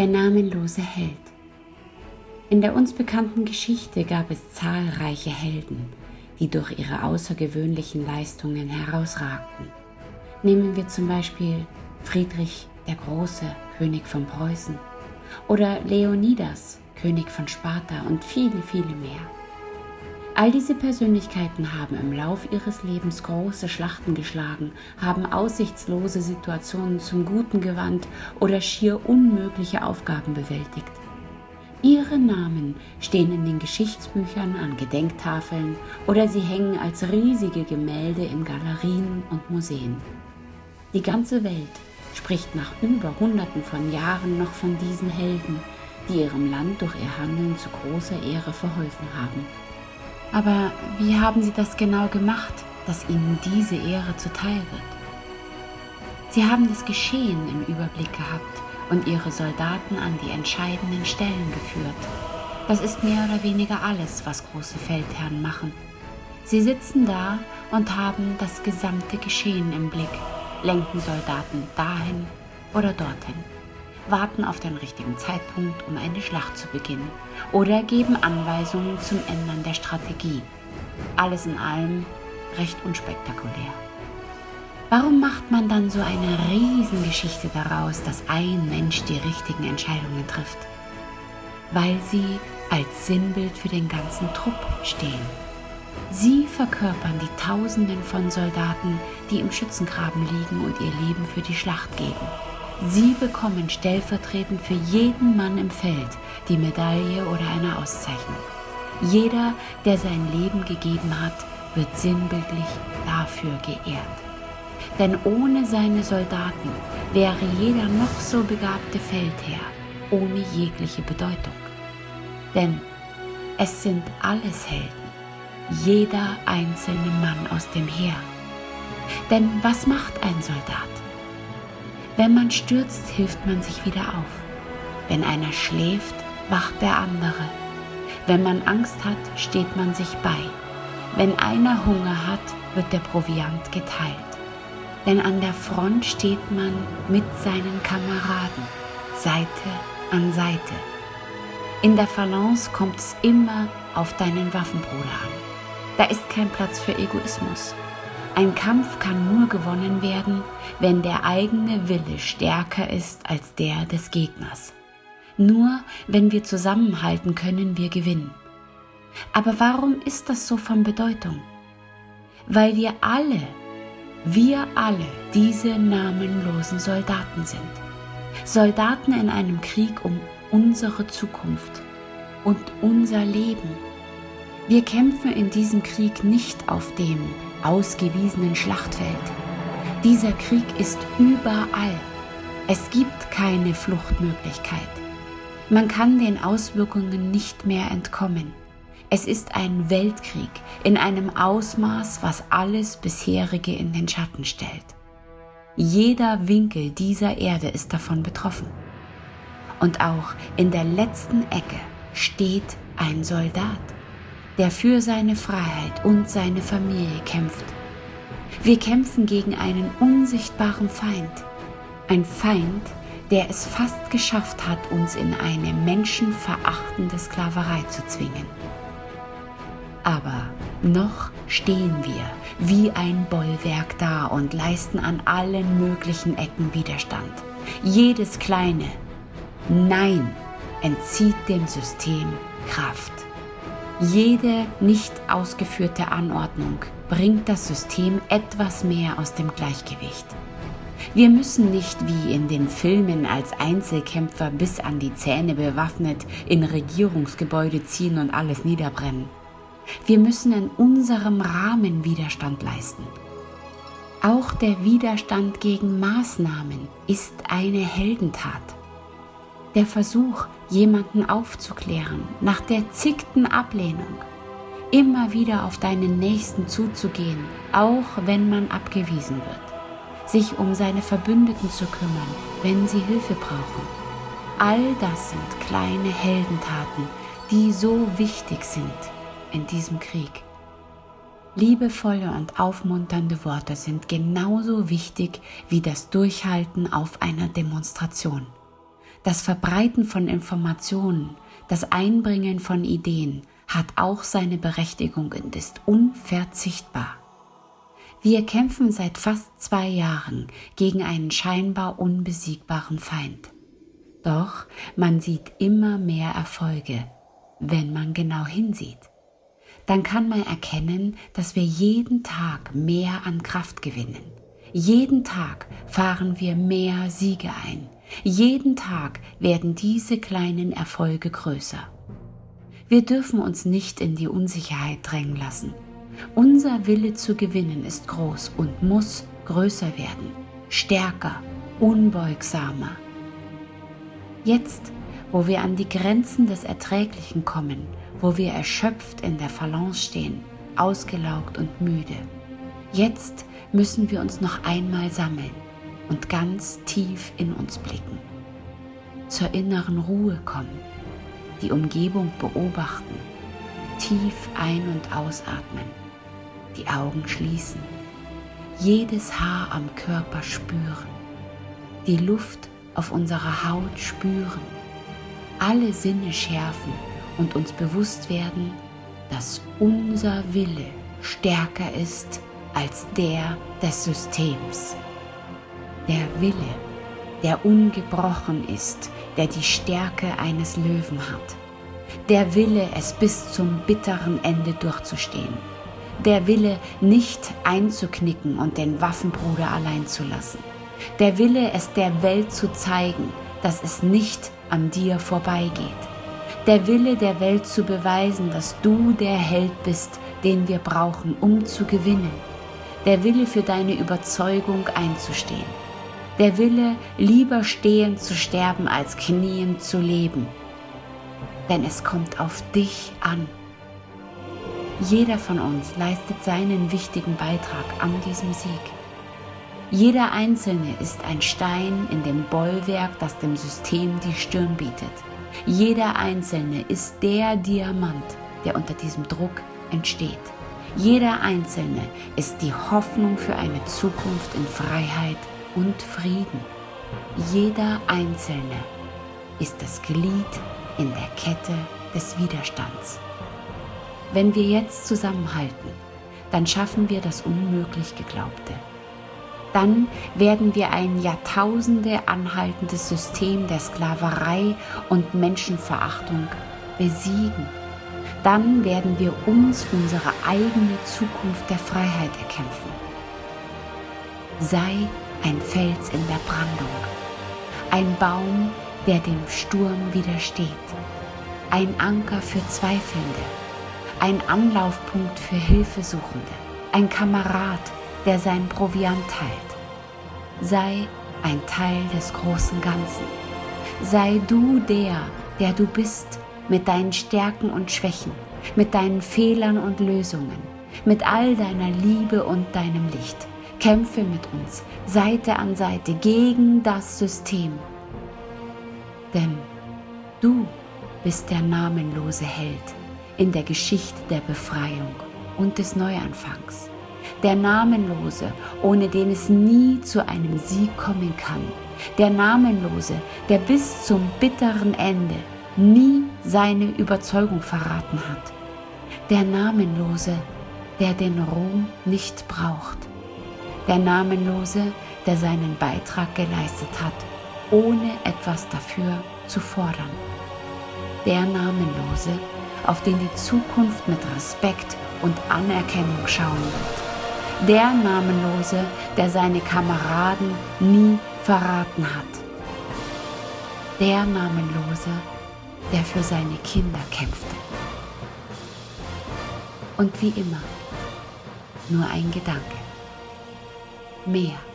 der namenlose Held. In der uns bekannten Geschichte gab es zahlreiche Helden, die durch ihre außergewöhnlichen Leistungen herausragten. Nehmen wir zum Beispiel Friedrich der Große, König von Preußen, oder Leonidas, König von Sparta und viele, viele mehr. All diese Persönlichkeiten haben im Lauf ihres Lebens große Schlachten geschlagen, haben aussichtslose Situationen zum Guten gewandt oder schier unmögliche Aufgaben bewältigt. Ihre Namen stehen in den Geschichtsbüchern an Gedenktafeln oder sie hängen als riesige Gemälde in Galerien und Museen. Die ganze Welt spricht nach über Hunderten von Jahren noch von diesen Helden, die ihrem Land durch ihr Handeln zu großer Ehre verholfen haben. Aber wie haben sie das genau gemacht, dass ihnen diese Ehre zuteil wird? Sie haben das Geschehen im Überblick gehabt und ihre Soldaten an die entscheidenden Stellen geführt. Das ist mehr oder weniger alles, was große Feldherren machen. Sie sitzen da und haben das gesamte Geschehen im Blick, lenken Soldaten dahin oder dorthin warten auf den richtigen Zeitpunkt, um eine Schlacht zu beginnen oder geben Anweisungen zum Ändern der Strategie. Alles in allem recht unspektakulär. Warum macht man dann so eine Riesengeschichte daraus, dass ein Mensch die richtigen Entscheidungen trifft? Weil sie als Sinnbild für den ganzen Trupp stehen. Sie verkörpern die Tausenden von Soldaten, die im Schützengraben liegen und ihr Leben für die Schlacht geben. Sie bekommen stellvertretend für jeden Mann im Feld die Medaille oder eine Auszeichnung. Jeder, der sein Leben gegeben hat, wird sinnbildlich dafür geehrt. Denn ohne seine Soldaten wäre jeder noch so begabte Feldherr ohne jegliche Bedeutung. Denn es sind alles Helden, jeder einzelne Mann aus dem Heer. Denn was macht ein Soldat? Wenn man stürzt, hilft man sich wieder auf. Wenn einer schläft, wacht der andere. Wenn man Angst hat, steht man sich bei. Wenn einer Hunger hat, wird der Proviant geteilt. Denn an der Front steht man mit seinen Kameraden, Seite an Seite. In der Phalanx kommt es immer auf deinen Waffenbruder an. Da ist kein Platz für Egoismus. Ein Kampf kann nur gewonnen werden, wenn der eigene Wille stärker ist als der des Gegners. Nur wenn wir zusammenhalten, können wir gewinnen. Aber warum ist das so von Bedeutung? Weil wir alle, wir alle diese namenlosen Soldaten sind. Soldaten in einem Krieg um unsere Zukunft und unser Leben. Wir kämpfen in diesem Krieg nicht auf dem ausgewiesenen Schlachtfeld. Dieser Krieg ist überall. Es gibt keine Fluchtmöglichkeit. Man kann den Auswirkungen nicht mehr entkommen. Es ist ein Weltkrieg in einem Ausmaß, was alles bisherige in den Schatten stellt. Jeder Winkel dieser Erde ist davon betroffen. Und auch in der letzten Ecke steht ein Soldat der für seine Freiheit und seine Familie kämpft. Wir kämpfen gegen einen unsichtbaren Feind. Ein Feind, der es fast geschafft hat, uns in eine menschenverachtende Sklaverei zu zwingen. Aber noch stehen wir wie ein Bollwerk da und leisten an allen möglichen Ecken Widerstand. Jedes kleine Nein entzieht dem System Kraft. Jede nicht ausgeführte Anordnung bringt das System etwas mehr aus dem Gleichgewicht. Wir müssen nicht wie in den Filmen als Einzelkämpfer bis an die Zähne bewaffnet in Regierungsgebäude ziehen und alles niederbrennen. Wir müssen in unserem Rahmen Widerstand leisten. Auch der Widerstand gegen Maßnahmen ist eine Heldentat. Der Versuch, jemanden aufzuklären, nach der zickten Ablehnung, immer wieder auf deinen Nächsten zuzugehen, auch wenn man abgewiesen wird, sich um seine Verbündeten zu kümmern, wenn sie Hilfe brauchen. All das sind kleine Heldentaten, die so wichtig sind in diesem Krieg. Liebevolle und aufmunternde Worte sind genauso wichtig wie das Durchhalten auf einer Demonstration. Das Verbreiten von Informationen, das Einbringen von Ideen hat auch seine Berechtigung und ist unverzichtbar. Wir kämpfen seit fast zwei Jahren gegen einen scheinbar unbesiegbaren Feind. Doch man sieht immer mehr Erfolge, wenn man genau hinsieht. Dann kann man erkennen, dass wir jeden Tag mehr an Kraft gewinnen. Jeden Tag fahren wir mehr Siege ein. Jeden Tag werden diese kleinen Erfolge größer. Wir dürfen uns nicht in die Unsicherheit drängen lassen. Unser Wille zu gewinnen ist groß und muss größer werden, stärker, unbeugsamer. Jetzt, wo wir an die Grenzen des Erträglichen kommen, wo wir erschöpft in der Balance stehen, ausgelaugt und müde, jetzt müssen wir uns noch einmal sammeln und ganz tief in uns blicken, zur inneren Ruhe kommen, die Umgebung beobachten, tief ein- und ausatmen, die Augen schließen, jedes Haar am Körper spüren, die Luft auf unserer Haut spüren, alle Sinne schärfen und uns bewusst werden, dass unser Wille stärker ist als der des Systems. Der Wille, der ungebrochen ist, der die Stärke eines Löwen hat. Der Wille, es bis zum bitteren Ende durchzustehen. Der Wille, nicht einzuknicken und den Waffenbruder allein zu lassen. Der Wille, es der Welt zu zeigen, dass es nicht an dir vorbeigeht. Der Wille der Welt zu beweisen, dass du der Held bist, den wir brauchen, um zu gewinnen der Wille für deine Überzeugung einzustehen, der Wille, lieber stehend zu sterben als kniend zu leben. Denn es kommt auf dich an. Jeder von uns leistet seinen wichtigen Beitrag an diesem Sieg. Jeder Einzelne ist ein Stein in dem Bollwerk, das dem System die Stirn bietet. Jeder Einzelne ist der Diamant, der unter diesem Druck entsteht. Jeder Einzelne ist die Hoffnung für eine Zukunft in Freiheit und Frieden. Jeder Einzelne ist das Glied in der Kette des Widerstands. Wenn wir jetzt zusammenhalten, dann schaffen wir das unmöglich Geglaubte. Dann werden wir ein Jahrtausende anhaltendes System der Sklaverei und Menschenverachtung besiegen dann werden wir uns unsere eigene Zukunft der Freiheit erkämpfen. Sei ein Fels in der Brandung, ein Baum, der dem Sturm widersteht, ein Anker für Zweifelnde, ein Anlaufpunkt für Hilfesuchende, ein Kamerad, der sein Proviant teilt. Sei ein Teil des großen Ganzen. Sei du der, der du bist mit deinen Stärken und Schwächen, mit deinen Fehlern und Lösungen, mit all deiner Liebe und deinem Licht. Kämpfe mit uns Seite an Seite gegen das System. Denn du bist der namenlose Held in der Geschichte der Befreiung und des Neuanfangs. Der Namenlose, ohne den es nie zu einem Sieg kommen kann. Der Namenlose, der bis zum bitteren Ende nie seine Überzeugung verraten hat. Der Namenlose, der den Ruhm nicht braucht. Der Namenlose, der seinen Beitrag geleistet hat, ohne etwas dafür zu fordern. Der Namenlose, auf den die Zukunft mit Respekt und Anerkennung schauen wird. Der Namenlose, der seine Kameraden nie verraten hat. Der Namenlose, der für seine Kinder kämpfte. Und wie immer, nur ein Gedanke. Mehr